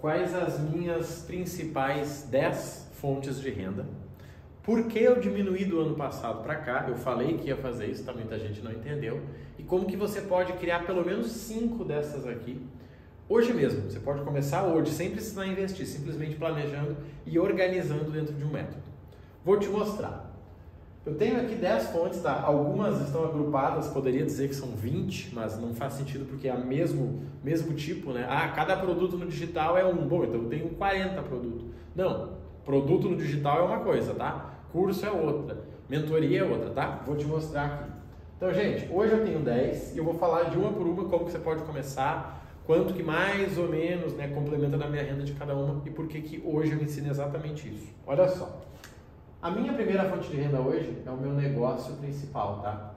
quais as minhas principais 10 fontes de renda. Por que eu diminuí do ano passado para cá? Eu falei que ia fazer isso, tá? muita gente não entendeu. E como que você pode criar pelo menos cinco dessas aqui hoje mesmo. Você pode começar hoje, sem precisar investir, simplesmente planejando e organizando dentro de um método. Vou te mostrar. Eu tenho aqui 10 fontes, tá? Algumas estão agrupadas, poderia dizer que são 20, mas não faz sentido porque é o mesmo, mesmo tipo, né? Ah, cada produto no digital é um. Bom, então eu tenho 40 produtos. Não, produto no digital é uma coisa, tá? Curso é outra, mentoria é outra, tá? Vou te mostrar aqui. Então, gente, hoje eu tenho 10 e eu vou falar de uma por uma como que você pode começar, quanto que mais ou menos né, complementa da minha renda de cada uma e por que que hoje eu ensino exatamente isso. Olha só. A minha primeira fonte de renda hoje é o meu negócio principal, tá?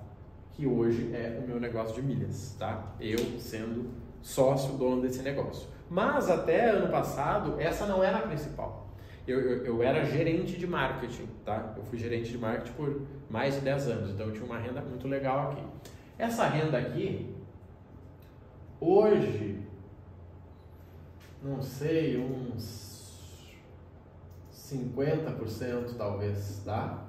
Que hoje é o meu negócio de milhas, tá? Eu sendo sócio, dono desse negócio. Mas até ano passado, essa não era a principal. Eu, eu, eu, era gerente de marketing, tá? Eu fui gerente de marketing por mais de 10 anos, então eu tinha uma renda muito legal aqui. Essa renda aqui, hoje, não sei, uns 50% talvez, tá?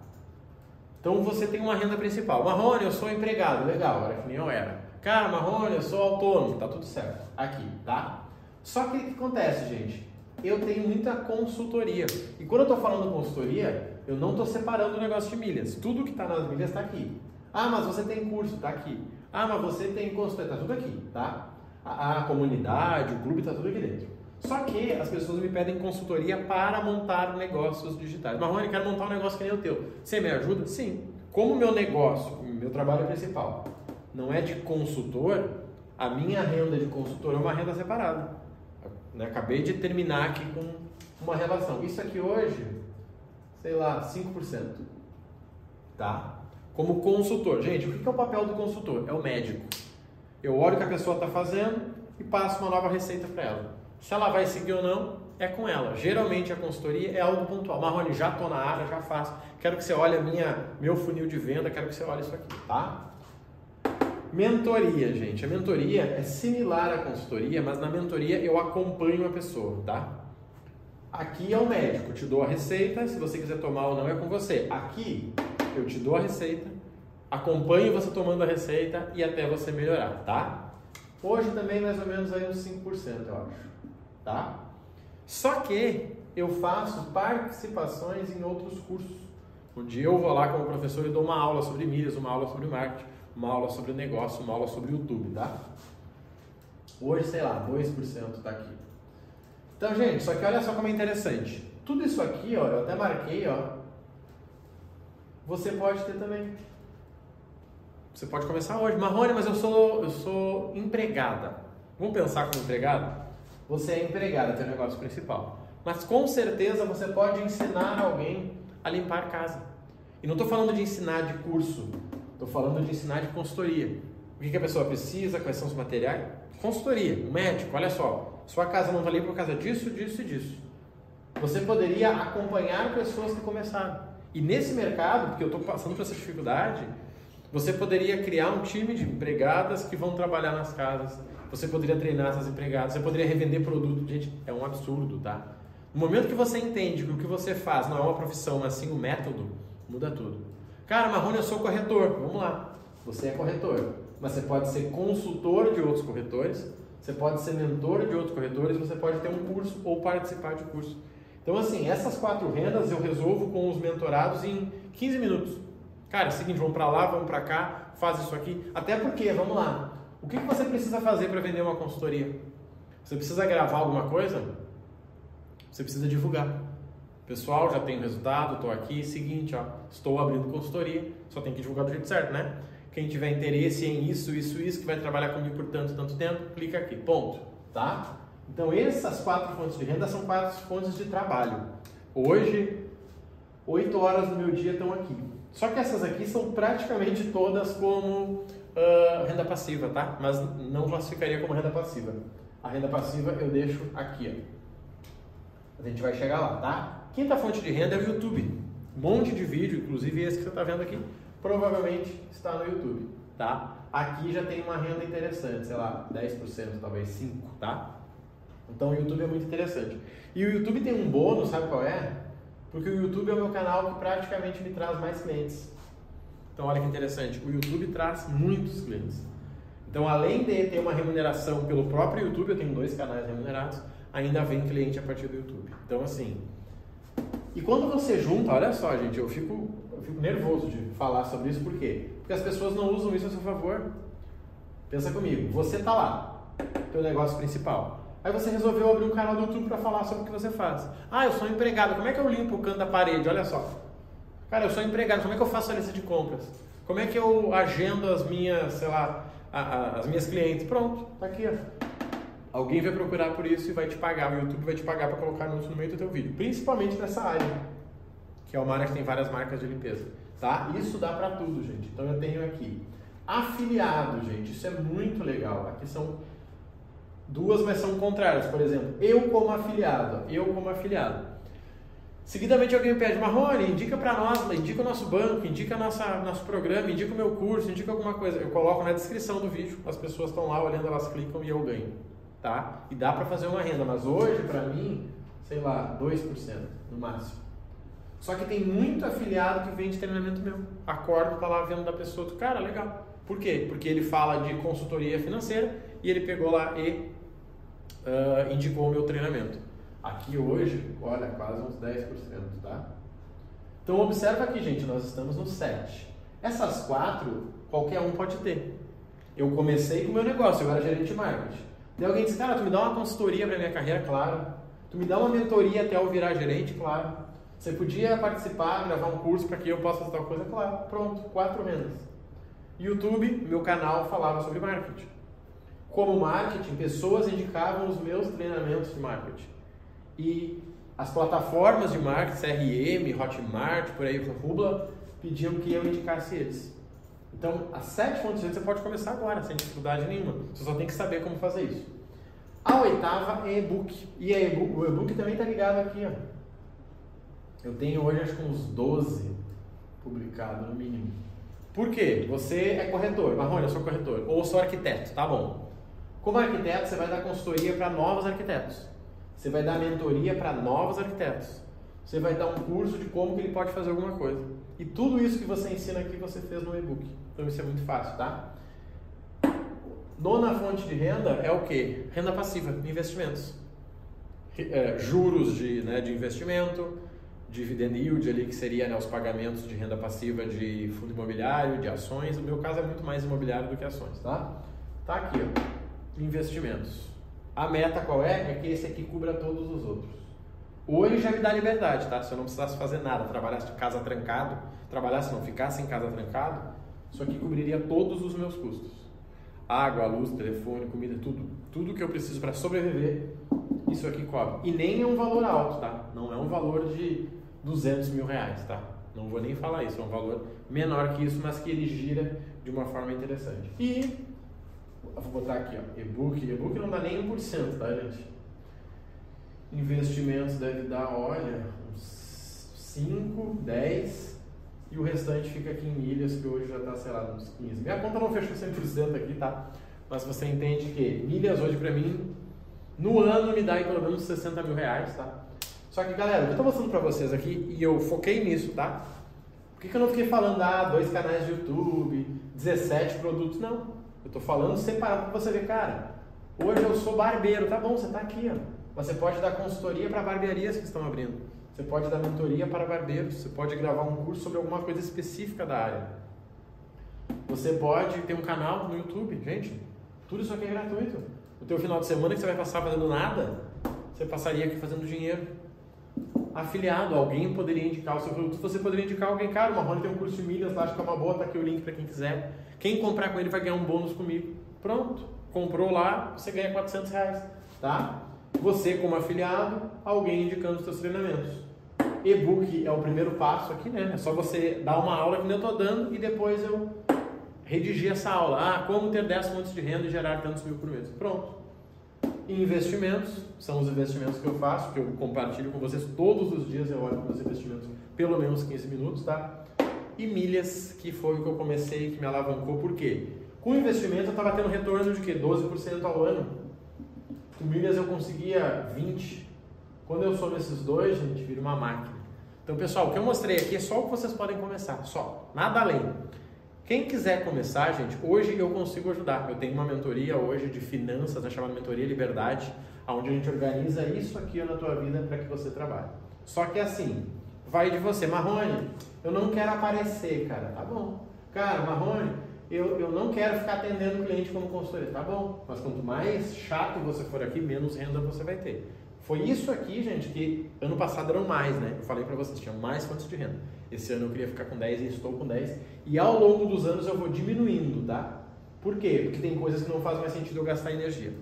Então você tem uma renda principal. Marrone, eu sou empregado, legal, era que nem eu era. Cara, Marrone, eu sou autônomo, tá tudo certo. Aqui, tá? Só que o que acontece, gente? Eu tenho muita consultoria. E quando eu tô falando consultoria, eu não tô separando o negócio de milhas. Tudo que tá nas milhas tá aqui. Ah, mas você tem curso, tá aqui. Ah, mas você tem consultoria, tá tudo aqui, tá? A, a comunidade, o clube tá tudo aqui dentro. Só que as pessoas me pedem consultoria para montar negócios digitais. Marrone, quero montar um negócio que nem o teu. Você me ajuda? Sim. Como meu negócio, meu trabalho principal, não é de consultor, a minha renda de consultor é uma renda separada. Né? Acabei de terminar aqui com uma relação. Isso aqui hoje, sei lá, 5%. Tá? Como consultor. Gente, o que é o papel do consultor? É o médico. Eu olho o que a pessoa está fazendo e passo uma nova receita para ela. Se ela vai seguir ou não, é com ela. Geralmente a consultoria é algo pontual. Marrone, já estou na área, já faço. Quero que você olhe minha, meu funil de venda, quero que você olhe isso aqui, tá? Mentoria, gente. A mentoria é similar à consultoria, mas na mentoria eu acompanho a pessoa, tá? Aqui é o médico, te dou a receita, se você quiser tomar ou não é com você. Aqui eu te dou a receita, acompanho você tomando a receita e até você melhorar, tá? Hoje também mais ou menos aí uns 5%, eu acho tá? Só que eu faço participações em outros cursos, onde eu vou lá como professor e dou uma aula sobre milhas, uma aula sobre marketing, uma aula sobre negócio, uma aula sobre YouTube, tá? Hoje, sei lá, 2% tá aqui. Então, gente, só que olha só como é interessante. Tudo isso aqui, ó, eu até marquei, ó. Você pode ter também. Você pode começar hoje. Marrone, mas eu sou, eu sou empregada. Vamos pensar como empregada? Você é empregado, teu negócio principal. Mas com certeza você pode ensinar alguém a limpar a casa. E não estou falando de ensinar de curso, estou falando de ensinar de consultoria. O que, que a pessoa precisa, quais são os materiais? Consultoria, um médico, olha só, sua casa não está limpa por causa disso, disso e disso. Você poderia acompanhar pessoas que começaram. E nesse mercado, porque eu estou passando por essa dificuldade, você poderia criar um time de empregadas que vão trabalhar nas casas, você poderia treinar essas empregadas, você poderia revender produto. Gente, é um absurdo, tá? No momento que você entende que o que você faz não é uma profissão, mas sim um método, muda tudo. Cara, Marrone, eu sou corretor. Vamos lá. Você é corretor. Mas você pode ser consultor de outros corretores, você pode ser mentor de outros corretores, você pode ter um curso ou participar de curso. Então, assim, essas quatro rendas eu resolvo com os mentorados em 15 minutos. Cara, é o seguinte, vamos para lá, vamos para cá, faz isso aqui. Até porque, vamos lá, o que, você precisa fazer para vender uma consultoria? Você precisa gravar alguma coisa? Você precisa divulgar. Pessoal, já tem resultado, estou aqui, seguinte, ó, estou abrindo consultoria, só tem que divulgar do jeito certo, né? Quem tiver interesse em isso, isso, isso, que vai trabalhar comigo por tanto, tanto tempo, clica aqui, ponto, tá? Então essas quatro fontes de renda são quatro fontes de trabalho. Hoje, oito horas do meu dia estão aqui. Só que essas aqui são praticamente todas como uh, renda passiva, tá? Mas não classificaria como renda passiva. A renda passiva eu deixo aqui, ó. A gente vai chegar lá, tá? Quinta fonte de renda é o YouTube. Um monte de vídeo, inclusive esse que você está vendo aqui, provavelmente está no YouTube, tá? Aqui já tem uma renda interessante, sei lá, 10%, talvez 5%, tá? Então o YouTube é muito interessante. E o YouTube tem um bônus, sabe qual é? Porque o YouTube é o meu canal que praticamente me traz mais clientes. Então olha que interessante, o YouTube traz muitos clientes. Então além de ter uma remuneração pelo próprio YouTube, eu tenho dois canais remunerados, ainda vem cliente a partir do YouTube. Então assim, e quando você junta, olha só gente, eu fico, eu fico nervoso de falar sobre isso, por quê? Porque as pessoas não usam isso a seu favor. Pensa comigo, você tá lá, teu negócio principal. Aí você resolveu abrir um canal do YouTube para falar sobre o que você faz. Ah, eu sou empregado, como é que eu limpo o canto da parede? Olha só. Cara, eu sou empregado, como é que eu faço a lista de compras? Como é que eu agendo as minhas, sei lá, a, a, as minhas clientes? Pronto, tá aqui. Alguém vai procurar por isso e vai te pagar, o YouTube vai te pagar para colocar anúncio no meio do teu vídeo, principalmente nessa área, que é uma área que tem várias marcas de limpeza, tá? Isso dá para tudo, gente. Então eu tenho aqui afiliado, gente, isso é muito legal. Aqui são Duas, mas são contrárias. Por exemplo, eu como afiliado, eu como afiliado. Seguidamente alguém pede, Marrone, indica para nós, indica o nosso banco, indica nossa, nosso programa, indica o meu curso, indica alguma coisa. Eu coloco na descrição do vídeo, as pessoas estão lá olhando, elas clicam e eu ganho. Tá? E dá para fazer uma renda, mas hoje, para mim, sei lá, 2% no máximo. Só que tem muito afiliado que vende treinamento meu. Acordo, tá lá vendo da pessoa, cara, legal. Por quê? Porque ele fala de consultoria financeira e ele pegou lá e uh, indicou o meu treinamento. Aqui hoje, olha, quase uns 10%, tá? Então observa aqui, gente, nós estamos no 7. Essas quatro, qualquer um pode ter. Eu comecei com o meu negócio, eu era gerente de marketing. Daí alguém disse, cara, tu me dá uma consultoria para minha carreira? Claro. Tu me dá uma mentoria até eu virar gerente? Claro. Você podia participar, gravar um curso para que eu possa fazer tal coisa? Claro. Pronto, quatro rendas. YouTube, meu canal falava sobre marketing como marketing, pessoas indicavam os meus treinamentos de marketing. E as plataformas de marketing, CRM, Hotmart, por aí, Rubla, pediam que eu indicasse eles. Então, as sete fontes você pode começar agora, sem dificuldade nenhuma. Você só tem que saber como fazer isso. A oitava é e-book. E e o e-book também está ligado aqui. Ó. Eu tenho hoje acho que uns 12 publicados no mínimo. Por quê? Você é corretor. Marrone, eu sou corretor. Ou sou arquiteto, tá bom. Como arquiteto, você vai dar consultoria para novos arquitetos. Você vai dar mentoria para novos arquitetos. Você vai dar um curso de como que ele pode fazer alguma coisa. E tudo isso que você ensina aqui, você fez no e-book. Então isso é muito fácil, tá? Nona fonte de renda é o que? Renda passiva, investimentos. É, juros de, né, de investimento, dividend yield ali, que seria né, os pagamentos de renda passiva de fundo imobiliário, de ações. No meu caso é muito mais imobiliário do que ações, tá? Tá aqui, ó investimentos. A meta qual é? É que esse aqui cubra todos os outros. Hoje já me dá liberdade, tá? Se eu não precisasse fazer nada, trabalhasse de casa trancado, trabalhasse não, ficasse em casa trancado, isso aqui cobriria todos os meus custos. Água, luz, telefone, comida, tudo. Tudo que eu preciso para sobreviver, isso aqui cobre. E nem é um valor alto, tá? Não é um valor de 200 mil reais, tá? Não vou nem falar isso, é um valor menor que isso, mas que ele gira de uma forma interessante. E vou botar aqui, ó, e-book. E-book não dá nem 1%, tá, gente? Investimentos deve dar, olha, uns 5, 10 e o restante fica aqui em milhas, que hoje já está, sei lá, uns 15. Minha conta não fechou 100% aqui, tá? Mas você entende que milhas hoje para mim, no ano me dá aí pelo menos 60 mil reais, tá? Só que, galera, eu estou mostrando para vocês aqui e eu foquei nisso, tá? Por que, que eu não fiquei falando, ah, dois canais de YouTube, 17 produtos? Não. Estou falando separado para você ver, cara. Hoje eu sou barbeiro, tá bom, você está aqui, ó. Mas você pode dar consultoria para barbearias que estão abrindo. Você pode dar mentoria para barbeiros. Você pode gravar um curso sobre alguma coisa específica da área. Você pode ter um canal no YouTube, gente. Tudo isso aqui é gratuito. O teu final de semana que você vai passar fazendo nada, você passaria aqui fazendo dinheiro. Afiliado, alguém poderia indicar o seu produto. Você poderia indicar alguém, cara, o Marrone tem um curso de milhas lá, acho que é uma boa, tá aqui o link para quem quiser. Quem comprar com ele vai ganhar um bônus comigo. Pronto. Comprou lá, você ganha 400 reais. Tá? Você, como afiliado, alguém indicando os seus treinamentos. E-book é o primeiro passo aqui, né? É só você dar uma aula que eu estou dando e depois eu redigir essa aula. Ah, como ter 10 fontes de renda e gerar tantos mil por mês. Pronto. Investimentos, são os investimentos que eu faço, que eu compartilho com vocês todos os dias, eu olho os investimentos pelo menos 15 minutos, tá? e milhas, que foi o que eu comecei, que me alavancou. Por quê? Com investimento eu estava tendo retorno de quê? 12% ao ano. Com milhas eu conseguia 20. Quando eu somo esses dois, gente, vira uma máquina. Então, pessoal, o que eu mostrei aqui é só o que vocês podem começar, só, nada além. Quem quiser começar, gente, hoje eu consigo ajudar. Eu tenho uma mentoria hoje de finanças, né, chamada Mentoria Liberdade, onde a gente organiza isso aqui na tua vida para que você trabalhe. Só que assim, vai de você. Marrone, eu não quero aparecer, cara. Tá bom. Cara, Marrone, eu, eu não quero ficar atendendo o cliente como consultoria. Tá bom. Mas quanto mais chato você for aqui, menos renda você vai ter. Foi isso aqui, gente, que ano passado eram mais, né? Eu falei para vocês, tinha mais fontes de renda. Esse ano eu queria ficar com 10 e estou com 10. E ao longo dos anos eu vou diminuindo, tá? Por quê? Porque tem coisas que não faz mais sentido eu gastar energia.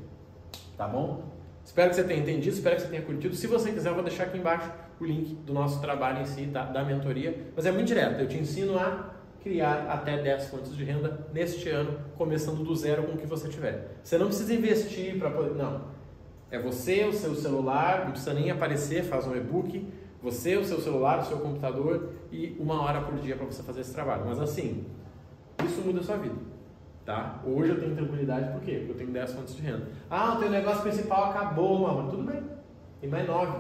Tá bom? Espero que você tenha entendido, espero que você tenha curtido. Se você quiser, eu vou deixar aqui embaixo o link do nosso trabalho em si, da, da mentoria. Mas é muito direto, eu te ensino a criar até 10 fontes de renda neste ano, começando do zero com o que você tiver. Você não precisa investir para poder. Não. É você, o seu celular, não precisa nem aparecer, faz um e-book. Você, o seu celular, o seu computador e uma hora por dia para você fazer esse trabalho. Mas assim, isso muda a sua vida. Tá? Hoje eu tenho tranquilidade por quê? Porque eu tenho 10 fontes de renda. Ah, o teu negócio principal acabou, mano. Tudo bem. Tem mais 9.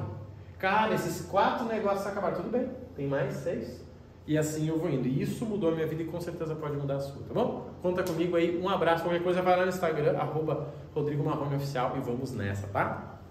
Cara, esses quatro negócios acabaram. Tudo bem. Tem mais 6. E assim eu vou indo. E isso mudou a minha vida e com certeza pode mudar a sua, tá bom? Conta comigo aí. Um abraço. Qualquer coisa vai lá no Instagram, arroba Rodrigo Marrone Oficial e vamos nessa, tá?